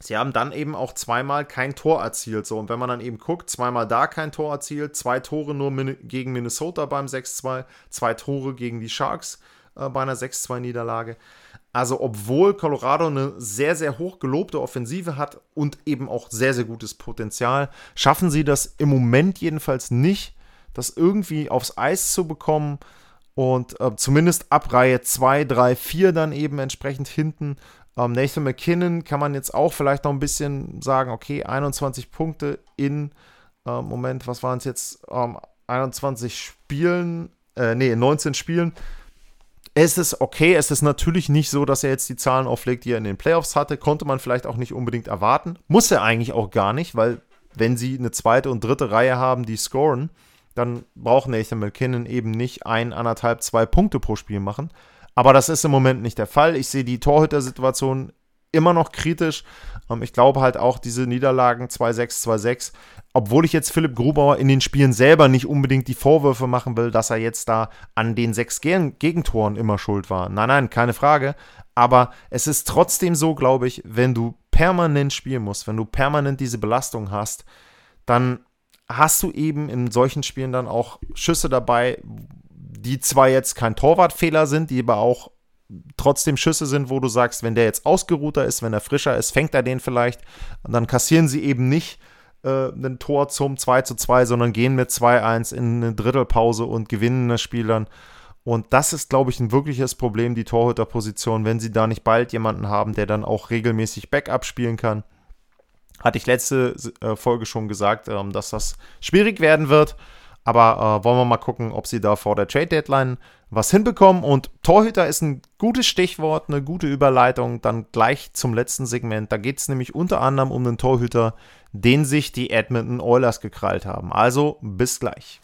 Speaker 1: Sie haben dann eben auch zweimal kein Tor erzielt. So, und wenn man dann eben guckt, zweimal da kein Tor erzielt, zwei Tore nur gegen Minnesota beim 6-2, zwei Tore gegen die Sharks äh, bei einer 6-2-Niederlage. Also, obwohl Colorado eine sehr, sehr hoch gelobte Offensive hat und eben auch sehr, sehr gutes Potenzial, schaffen sie das im Moment jedenfalls nicht, das irgendwie aufs Eis zu bekommen und äh, zumindest ab Reihe 2, 3, 4 dann eben entsprechend hinten. Ähm, Nathan McKinnon kann man jetzt auch vielleicht noch ein bisschen sagen, okay, 21 Punkte in, äh, Moment, was waren es jetzt, ähm, 21 Spielen, äh, nee, 19 Spielen es ist okay, es ist natürlich nicht so, dass er jetzt die Zahlen auflegt, die er in den Playoffs hatte. Konnte man vielleicht auch nicht unbedingt erwarten. Muss er eigentlich auch gar nicht, weil wenn sie eine zweite und dritte Reihe haben, die scoren, dann braucht Nathan McKinnon eben nicht ein, anderthalb, zwei Punkte pro Spiel machen. Aber das ist im Moment nicht der Fall. Ich sehe die Torhüter-Situation immer noch kritisch. Ähm, ich glaube halt auch, diese Niederlagen 2-6, 2-6 obwohl ich jetzt Philipp Grubauer in den Spielen selber nicht unbedingt die Vorwürfe machen will, dass er jetzt da an den sechs Gegentoren immer schuld war. Nein, nein, keine Frage. Aber es ist trotzdem so, glaube ich, wenn du permanent spielen musst, wenn du permanent diese Belastung hast, dann hast du eben in solchen Spielen dann auch Schüsse dabei, die zwar jetzt kein Torwartfehler sind, die aber auch trotzdem Schüsse sind, wo du sagst, wenn der jetzt ausgeruhter ist, wenn er frischer ist, fängt er den vielleicht und dann kassieren sie eben nicht äh, ein Tor zum 2 zu 2, sondern gehen mit 2-1 in eine Drittelpause und gewinnen das Spiel dann. Und das ist, glaube ich, ein wirkliches Problem, die Torhüterposition, wenn sie da nicht bald jemanden haben, der dann auch regelmäßig Backup spielen kann. Hatte ich letzte äh, Folge schon gesagt, ähm, dass das schwierig werden wird. Aber äh, wollen wir mal gucken, ob sie da vor der Trade Deadline was hinbekommen. Und Torhüter ist ein gutes Stichwort, eine gute Überleitung. Dann gleich zum letzten Segment. Da geht es nämlich unter anderem um einen Torhüter, den sich die Edmonton Oilers gekrallt haben. Also bis gleich.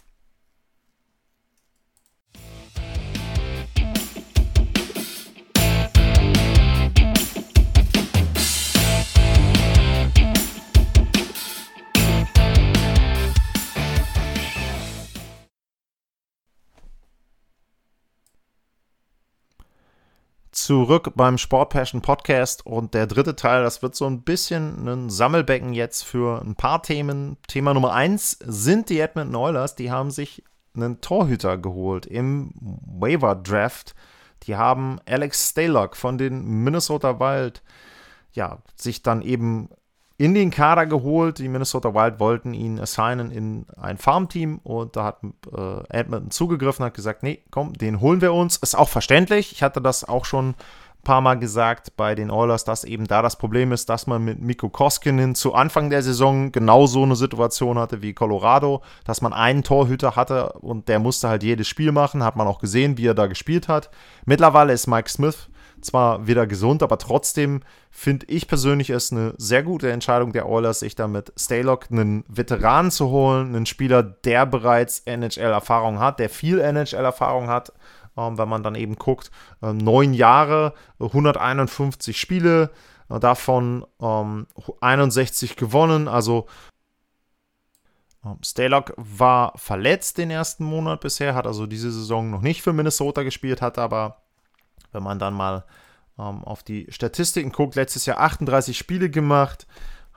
Speaker 1: Zurück beim Sport Passion Podcast und der dritte Teil, das wird so ein bisschen ein Sammelbecken jetzt für ein paar Themen. Thema Nummer eins sind die Edmonton Oilers, die haben sich einen Torhüter geholt im Waiver Draft. Die haben Alex Stalock von den Minnesota Wild ja, sich dann eben in den Kader geholt. Die Minnesota Wild wollten ihn assignen in ein Farmteam und da hat äh, Edmonton zugegriffen, hat gesagt, nee, komm, den holen wir uns. Ist auch verständlich. Ich hatte das auch schon ein paar Mal gesagt bei den Oilers, dass eben da das Problem ist, dass man mit Mikko Koskinen zu Anfang der Saison genau so eine Situation hatte wie Colorado, dass man einen Torhüter hatte und der musste halt jedes Spiel machen, hat man auch gesehen, wie er da gespielt hat. Mittlerweile ist Mike Smith zwar wieder gesund, aber trotzdem finde ich persönlich es eine sehr gute Entscheidung der Oilers, sich damit Staylock einen Veteranen zu holen, einen Spieler, der bereits NHL-Erfahrung hat, der viel NHL-Erfahrung hat, ähm, wenn man dann eben guckt, äh, neun Jahre, 151 Spiele, äh, davon ähm, 61 gewonnen, also ähm, Staylock war verletzt den ersten Monat bisher, hat also diese Saison noch nicht für Minnesota gespielt, hat aber wenn man dann mal ähm, auf die Statistiken guckt, letztes Jahr 38 Spiele gemacht,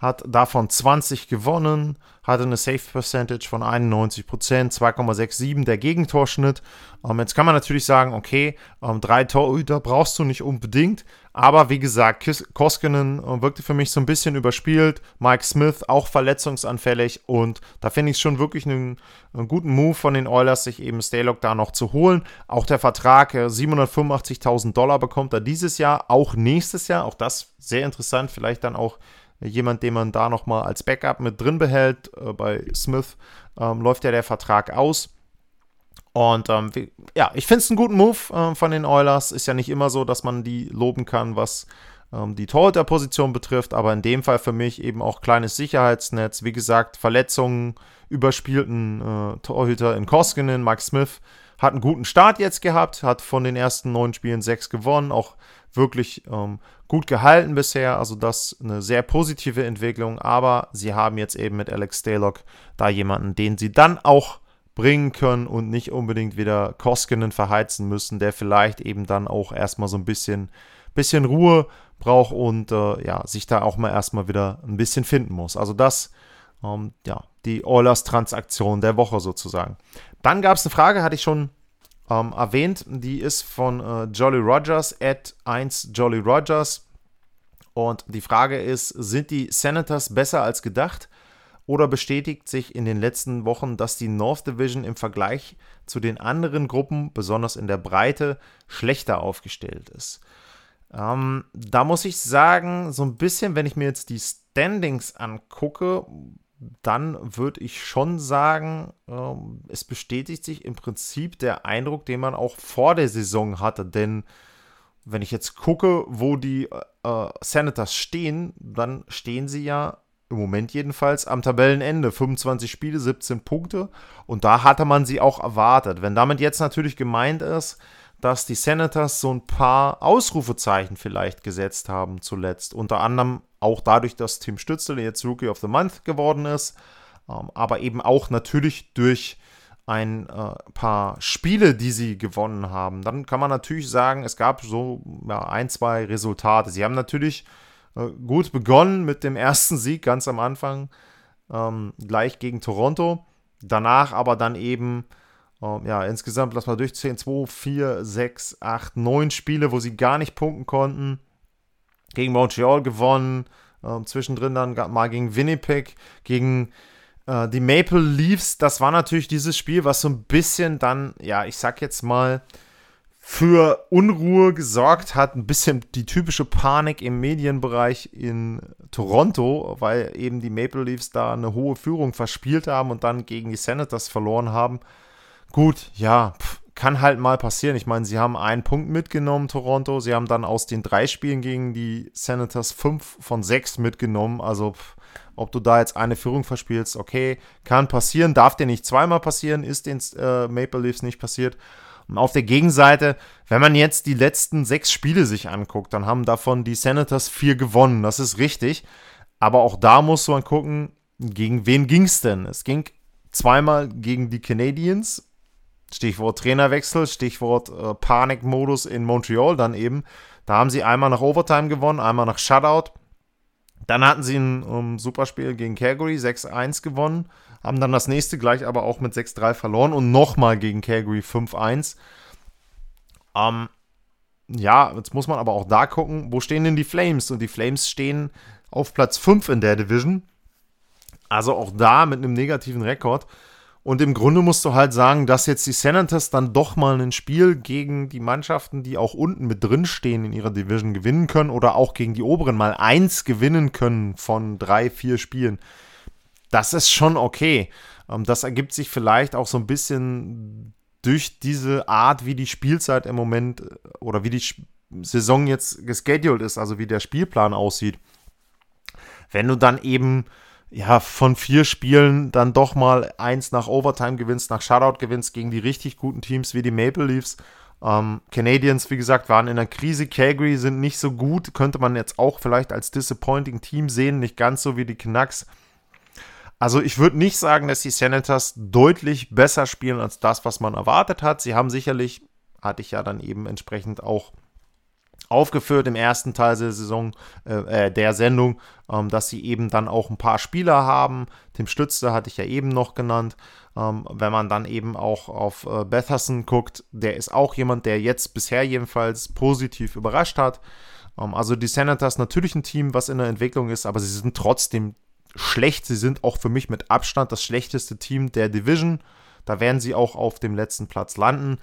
Speaker 1: hat davon 20 gewonnen, hatte eine Safe Percentage von 91%, 2,67 der Gegentorschnitt. Ähm, jetzt kann man natürlich sagen, okay, ähm, drei Torhüter brauchst du nicht unbedingt, aber wie gesagt, Koskinen äh, wirkte für mich so ein bisschen überspielt, Mike Smith auch verletzungsanfällig und da finde ich es schon wirklich einen, einen, guten Move von den Oilers, sich eben Staylock da noch zu holen. Auch der Vertrag, äh, 785.000 Dollar bekommt er dieses Jahr, auch nächstes Jahr, auch das sehr interessant, vielleicht dann auch jemand, den man da nochmal als Backup mit drin behält. Äh, bei Smith ähm, läuft ja der Vertrag aus. Und ähm, ja, ich finde es einen guten Move äh, von den Oilers. Ist ja nicht immer so, dass man die loben kann, was ähm, die Torhüterposition betrifft, aber in dem Fall für mich eben auch kleines Sicherheitsnetz. Wie gesagt, Verletzungen, überspielten äh, Torhüter in Koskinen, Mike Smith hat einen guten Start jetzt gehabt, hat von den ersten neun Spielen sechs gewonnen, auch wirklich ähm, gut gehalten bisher. Also das eine sehr positive Entwicklung. Aber sie haben jetzt eben mit Alex Staylock da jemanden, den sie dann auch bringen können und nicht unbedingt wieder Koskinen verheizen müssen, der vielleicht eben dann auch erstmal so ein bisschen, bisschen Ruhe braucht und äh, ja, sich da auch mal erstmal wieder ein bisschen finden muss. Also das, ähm, ja, die Oilers-Transaktion der Woche sozusagen. Dann gab es eine Frage, hatte ich schon ähm, erwähnt. Die ist von äh, Jolly Rogers, at 1 Jolly Rogers. Und die Frage ist, sind die Senators besser als gedacht? Oder bestätigt sich in den letzten Wochen, dass die North Division im Vergleich zu den anderen Gruppen, besonders in der Breite, schlechter aufgestellt ist? Ähm, da muss ich sagen, so ein bisschen, wenn ich mir jetzt die Standings angucke, dann würde ich schon sagen, ähm, es bestätigt sich im Prinzip der Eindruck, den man auch vor der Saison hatte. Denn wenn ich jetzt gucke, wo die äh, Senators stehen, dann stehen sie ja im Moment jedenfalls am Tabellenende. 25 Spiele, 17 Punkte. Und da hatte man sie auch erwartet. Wenn damit jetzt natürlich gemeint ist, dass die Senators so ein paar Ausrufezeichen vielleicht gesetzt haben zuletzt. Unter anderem auch dadurch, dass Tim Stützel jetzt Rookie of the Month geworden ist, ähm, aber eben auch natürlich durch ein äh, paar Spiele, die sie gewonnen haben. Dann kann man natürlich sagen, es gab so ja, ein, zwei Resultate. Sie haben natürlich äh, gut begonnen mit dem ersten Sieg ganz am Anfang, ähm, gleich gegen Toronto. Danach aber dann eben, ähm, ja, insgesamt, lass mal durchzählen, 2, 4, 6, 8, 9 Spiele, wo sie gar nicht punkten konnten gegen Montreal gewonnen, äh, zwischendrin dann mal gegen Winnipeg, gegen äh, die Maple Leafs. Das war natürlich dieses Spiel, was so ein bisschen dann, ja, ich sag jetzt mal, für Unruhe gesorgt hat, ein bisschen die typische Panik im Medienbereich in Toronto, weil eben die Maple Leafs da eine hohe Führung verspielt haben und dann gegen die Senators verloren haben. Gut, ja, pff, kann halt mal passieren. Ich meine, sie haben einen Punkt mitgenommen, Toronto. Sie haben dann aus den drei Spielen gegen die Senators fünf von sechs mitgenommen. Also, ob du da jetzt eine Führung verspielst, okay, kann passieren. Darf dir nicht zweimal passieren, ist den äh, Maple Leafs nicht passiert. Und auf der Gegenseite, wenn man jetzt die letzten sechs Spiele sich anguckt, dann haben davon die Senators vier gewonnen. Das ist richtig. Aber auch da muss man gucken, gegen wen ging es denn? Es ging zweimal gegen die Canadiens Stichwort Trainerwechsel, Stichwort äh, Panikmodus in Montreal dann eben. Da haben sie einmal nach Overtime gewonnen, einmal nach Shutout. Dann hatten sie ein um, Superspiel gegen Calgary, 6-1 gewonnen, haben dann das nächste gleich aber auch mit 6-3 verloren und nochmal gegen Calgary 5-1. Ähm, ja, jetzt muss man aber auch da gucken, wo stehen denn die Flames? Und die Flames stehen auf Platz 5 in der Division. Also auch da mit einem negativen Rekord. Und im Grunde musst du halt sagen, dass jetzt die Senators dann doch mal ein Spiel gegen die Mannschaften, die auch unten mit drin stehen in ihrer Division gewinnen können oder auch gegen die oberen mal eins gewinnen können von drei, vier Spielen. Das ist schon okay. Ähm, das ergibt sich vielleicht auch so ein bisschen durch diese Art, wie die Spielzeit im Moment äh, oder wie die Saison jetzt gescheduled ist, also wie der Spielplan aussieht. Wenn du dann eben ja, von vier Spielen dann doch mal eins nach Overtime gewinnst, nach Shutout gewinnst gegen die richtig guten Teams wie die Maple Leafs. Ähm, Canadiens, wie gesagt, waren in der Krise. Calgary sind nicht so gut. Könnte man jetzt auch vielleicht als disappointing Team sehen. Nicht ganz so wie die Canucks. Also ich würde nicht sagen, dass die Senators deutlich besser spielen als das, was man erwartet hat. Sie haben sicherlich, hatte ich ja dann eben entsprechend auch aufgeführt im ersten Teil der Saison, äh, äh, der Sendung, ähm, dass sie eben dann auch ein paar Spieler haben. Tim Stütze hatte ich ja eben noch genannt. Ähm, wenn man dann eben auch auf äh, Betherson guckt, der ist auch jemand, der jetzt bisher jedenfalls positiv überrascht hat. Ähm, also die Senators natürlich ein Team, was in der Entwicklung ist, aber sie sind trotzdem schlecht. Sie sind auch für mich mit Abstand das schlechteste Team der Division. Da werden sie auch auf dem letzten Platz landen.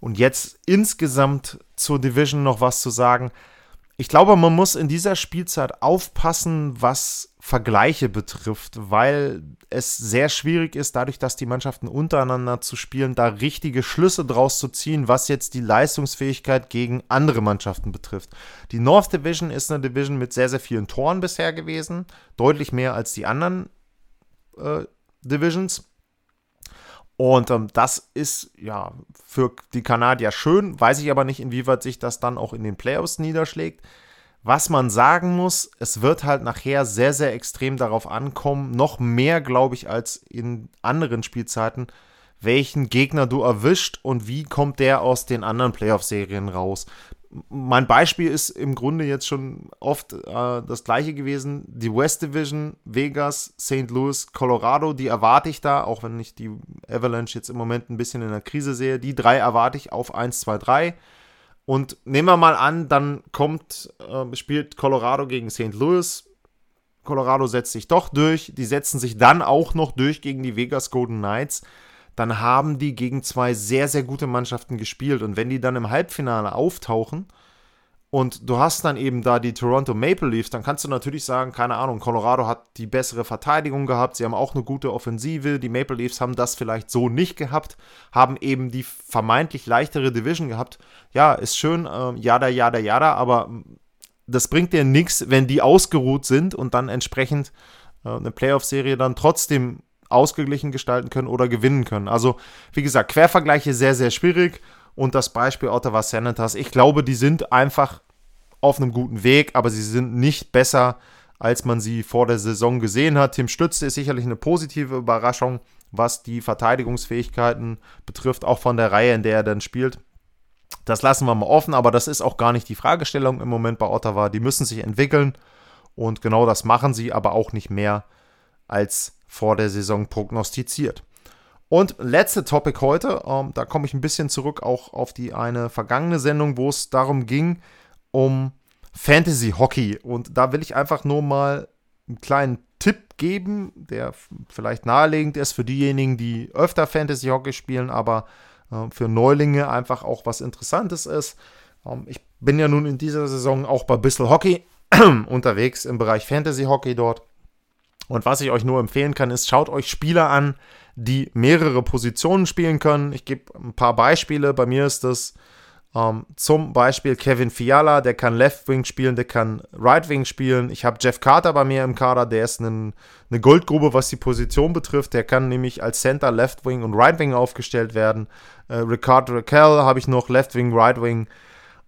Speaker 1: Und jetzt insgesamt zur Division noch was zu sagen. Ich glaube, man muss in dieser Spielzeit aufpassen, was Vergleiche betrifft, weil es sehr schwierig ist, dadurch, dass die Mannschaften untereinander zu spielen, da richtige Schlüsse draus zu ziehen, was jetzt die Leistungsfähigkeit gegen andere Mannschaften betrifft. Die North Division ist eine Division mit sehr, sehr vielen Toren bisher gewesen, deutlich mehr als die anderen äh, Divisions. Und ähm, das ist ja für die Kanadier schön, weiß ich aber nicht, inwieweit sich das dann auch in den Playoffs niederschlägt. Was man sagen muss, es wird halt nachher sehr, sehr extrem darauf ankommen, noch mehr, glaube ich, als in anderen Spielzeiten, welchen Gegner du erwischt und wie kommt der aus den anderen Playoff-Serien raus mein Beispiel ist im Grunde jetzt schon oft äh, das gleiche gewesen. Die West Division, Vegas, St. Louis, Colorado, die erwarte ich da, auch wenn ich die Avalanche jetzt im Moment ein bisschen in der Krise sehe. Die drei erwarte ich auf 1, 2, 3. Und nehmen wir mal an, dann kommt, äh, spielt Colorado gegen St. Louis. Colorado setzt sich doch durch. Die setzen sich dann auch noch durch gegen die Vegas Golden Knights dann haben die gegen zwei sehr, sehr gute Mannschaften gespielt. Und wenn die dann im Halbfinale auftauchen und du hast dann eben da die Toronto Maple Leafs, dann kannst du natürlich sagen, keine Ahnung, Colorado hat die bessere Verteidigung gehabt, sie haben auch eine gute Offensive, die Maple Leafs haben das vielleicht so nicht gehabt, haben eben die vermeintlich leichtere Division gehabt. Ja, ist schön, äh, jada, jada, jada, aber das bringt dir nichts, wenn die ausgeruht sind und dann entsprechend äh, eine Playoff-Serie dann trotzdem ausgeglichen gestalten können oder gewinnen können. Also, wie gesagt, Quervergleiche sehr, sehr schwierig. Und das Beispiel Ottawa Senators, ich glaube, die sind einfach auf einem guten Weg, aber sie sind nicht besser, als man sie vor der Saison gesehen hat. Tim Stütze ist sicherlich eine positive Überraschung, was die Verteidigungsfähigkeiten betrifft, auch von der Reihe, in der er dann spielt. Das lassen wir mal offen, aber das ist auch gar nicht die Fragestellung im Moment bei Ottawa. Die müssen sich entwickeln und genau das machen sie, aber auch nicht mehr als vor der Saison prognostiziert. Und letzte Topic heute, ähm, da komme ich ein bisschen zurück auch auf die eine vergangene Sendung, wo es darum ging, um Fantasy Hockey. Und da will ich einfach nur mal einen kleinen Tipp geben, der vielleicht naheliegend ist für diejenigen, die öfter Fantasy Hockey spielen, aber äh, für Neulinge einfach auch was Interessantes ist. Ähm, ich bin ja nun in dieser Saison auch bei Bissell Hockey unterwegs im Bereich Fantasy Hockey dort. Und was ich euch nur empfehlen kann, ist, schaut euch Spieler an, die mehrere Positionen spielen können. Ich gebe ein paar Beispiele. Bei mir ist das ähm, zum Beispiel Kevin Fiala, der kann Left Wing spielen, der kann Right Wing spielen. Ich habe Jeff Carter bei mir im Kader, der ist ein, eine Goldgrube, was die Position betrifft. Der kann nämlich als Center Left Wing und Right Wing aufgestellt werden. Äh, Ricard Raquel habe ich noch Left Wing, Right Wing.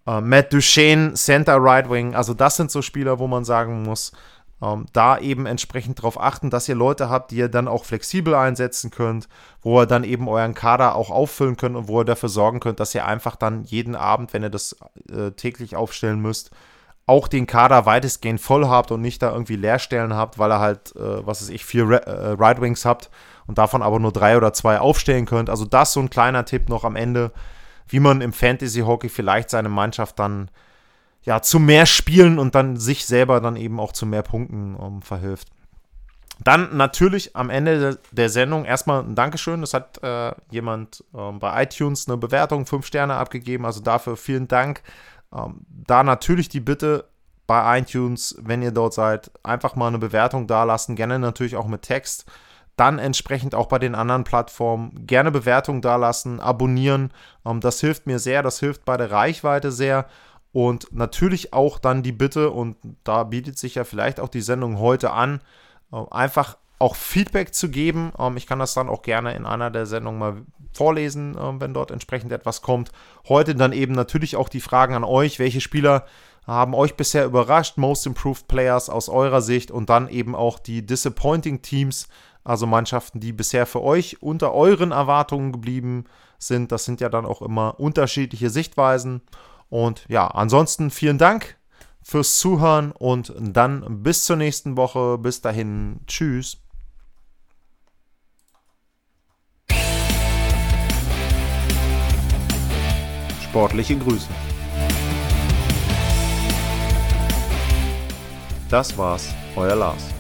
Speaker 1: Äh, Matt Duchesne, Center Right Wing. Also das sind so Spieler, wo man sagen muss, ähm, da eben entsprechend darauf achten, dass ihr Leute habt, die ihr dann auch flexibel einsetzen könnt, wo ihr dann eben euren Kader auch auffüllen könnt und wo ihr dafür sorgen könnt, dass ihr einfach dann jeden Abend, wenn ihr das äh, täglich aufstellen müsst, auch den Kader weitestgehend voll habt und nicht da irgendwie Leerstellen habt, weil ihr halt, äh, was weiß ich, vier Re äh, Wings habt und davon aber nur drei oder zwei aufstellen könnt. Also das so ein kleiner Tipp noch am Ende, wie man im Fantasy Hockey vielleicht seine Mannschaft dann ja, zu mehr Spielen und dann sich selber dann eben auch zu mehr Punkten um, ähm, verhilft. Dann natürlich am Ende der Sendung erstmal ein Dankeschön. Das hat äh, jemand ähm, bei iTunes eine Bewertung, fünf Sterne abgegeben. Also dafür vielen Dank. Ähm, da natürlich die Bitte bei iTunes, wenn ihr dort seid, einfach mal eine Bewertung dalassen. Gerne natürlich auch mit Text. Dann entsprechend auch bei den anderen Plattformen gerne Bewertung dalassen, abonnieren. Ähm, das hilft mir sehr. Das hilft bei der Reichweite sehr. Und natürlich auch dann die Bitte, und da bietet sich ja vielleicht auch die Sendung heute an, äh, einfach auch Feedback zu geben. Ähm, ich kann das dann auch gerne in einer der Sendungen mal vorlesen, ähm, wenn dort entsprechend etwas kommt. Heute dann eben natürlich auch die Fragen an euch. Welche Spieler haben euch bisher überrascht? Most Improved Players aus eurer Sicht und dann eben auch die Disappointing Teams, also Mannschaften, die bisher für euch unter euren Erwartungen geblieben sind. Das sind ja dann auch immer unterschiedliche Sichtweisen. Und ja, ansonsten vielen Dank fürs Zuhören und dann bis zur nächsten Woche. Bis dahin, tschüss. Sportliche Grüße. Das war's, euer Lars.